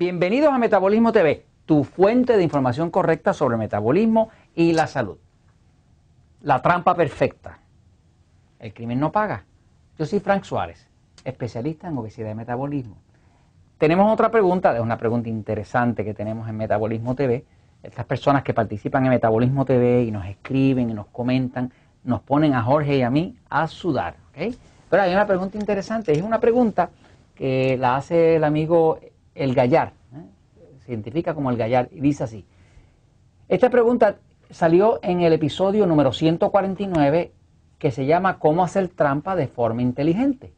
Bienvenidos a Metabolismo TV, tu fuente de información correcta sobre metabolismo y la salud. La trampa perfecta. El crimen no paga. Yo soy Frank Suárez, especialista en obesidad y metabolismo. Tenemos otra pregunta, es una pregunta interesante que tenemos en Metabolismo TV. Estas personas que participan en Metabolismo TV y nos escriben y nos comentan, nos ponen a Jorge y a mí a sudar. Pero hay una pregunta interesante, es una pregunta que la hace el amigo el Gallar, ¿eh? se identifica como el Gallar, y dice así. Esta pregunta salió en el episodio número 149 que se llama ¿Cómo hacer trampa de forma inteligente?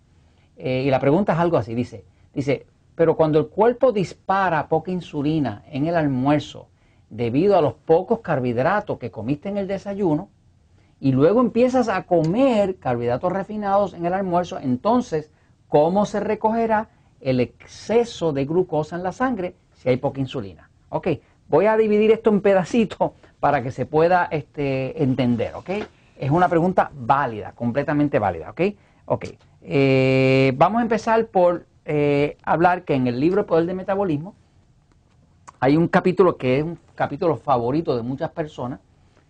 Eh, y la pregunta es algo así, dice, dice, pero cuando el cuerpo dispara poca insulina en el almuerzo debido a los pocos carbohidratos que comiste en el desayuno, y luego empiezas a comer carbohidratos refinados en el almuerzo, entonces, ¿cómo se recogerá el exceso de glucosa en la sangre si hay poca insulina. Ok, voy a dividir esto en pedacitos para que se pueda este, entender, ok. Es una pregunta válida, completamente válida, ok. Ok, eh, vamos a empezar por eh, hablar que en el libro Poder de Metabolismo hay un capítulo que es un capítulo favorito de muchas personas,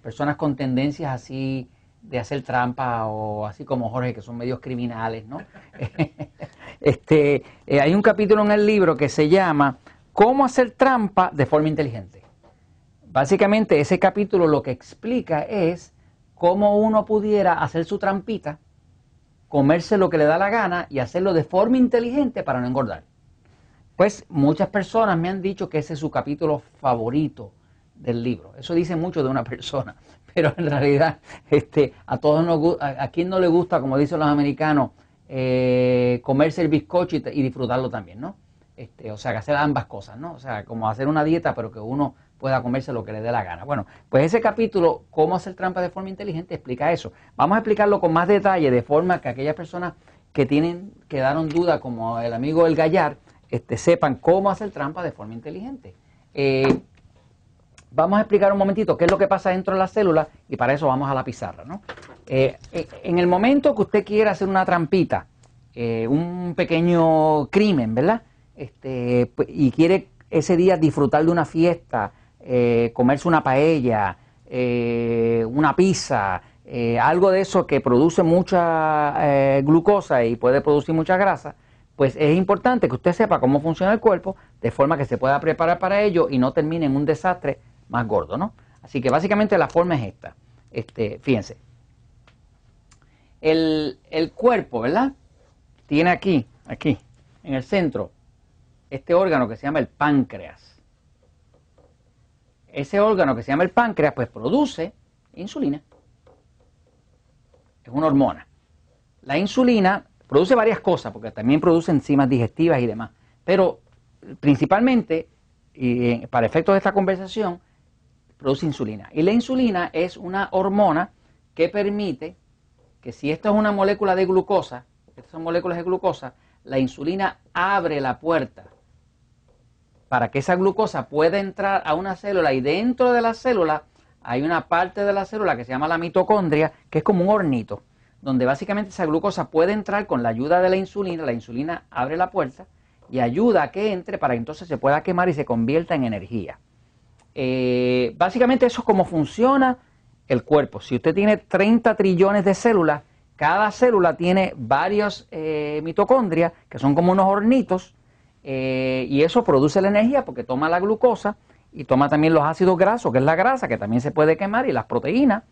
personas con tendencias así de hacer trampa o así como Jorge, que son medios criminales, ¿no? este, eh, hay un capítulo en el libro que se llama ¿Cómo hacer trampa de forma inteligente? Básicamente ese capítulo lo que explica es cómo uno pudiera hacer su trampita, comerse lo que le da la gana y hacerlo de forma inteligente para no engordar. Pues muchas personas me han dicho que ese es su capítulo favorito del libro. Eso dice mucho de una persona pero en realidad este, a todos nos a, a quien no le gusta, como dicen los americanos, eh, comerse el bizcocho y, disfrutarlo también, ¿no? Este, o sea, que hacer ambas cosas, ¿no? O sea, como hacer una dieta, pero que uno pueda comerse lo que le dé la gana. Bueno, pues ese capítulo, cómo hacer trampa de forma inteligente, explica eso. Vamos a explicarlo con más detalle, de forma que aquellas personas que tienen, que daron duda, como el amigo El Gallar, este, sepan cómo hacer trampa de forma inteligente. Eh, vamos a explicar un momentito qué es lo que pasa dentro de la célula y para eso vamos a la pizarra. ¿no? Eh, eh, en el momento que usted quiera hacer una trampita, eh, un pequeño crimen, ¿verdad? Este, pues, y quiere ese día disfrutar de una fiesta, comerse una paella, una pizza, algo de eso que produce mucha glucosa y puede producir mucha grasa, pues es importante que usted sepa cómo funciona el cuerpo de forma que se pueda preparar para ello y no termine en un desastre más gordo, ¿no? Así que básicamente la forma es esta. Este, fíjense. El, el cuerpo, ¿verdad? Tiene aquí, aquí, en el centro, este órgano que se llama el páncreas. Ese órgano que se llama el páncreas, pues produce insulina. Es una hormona. La insulina produce varias cosas, porque también produce enzimas digestivas y demás. Pero principalmente, y para efectos de esta conversación, produce insulina. Y la insulina es una hormona que permite que si esto es una molécula de glucosa, estas son moléculas de glucosa, la insulina abre la puerta para que esa glucosa pueda entrar a una célula y dentro de la célula hay una parte de la célula que se llama la mitocondria, que es como un hornito, donde básicamente esa glucosa puede entrar con la ayuda de la insulina, la insulina abre la puerta y ayuda a que entre para que entonces se pueda quemar y se convierta en energía. Eh, básicamente eso es como funciona el cuerpo. Si usted tiene 30 trillones de células, cada célula tiene varios eh, mitocondrias, que son como unos hornitos, eh, y eso produce la energía porque toma la glucosa y toma también los ácidos grasos, que es la grasa, que también se puede quemar, y las proteínas,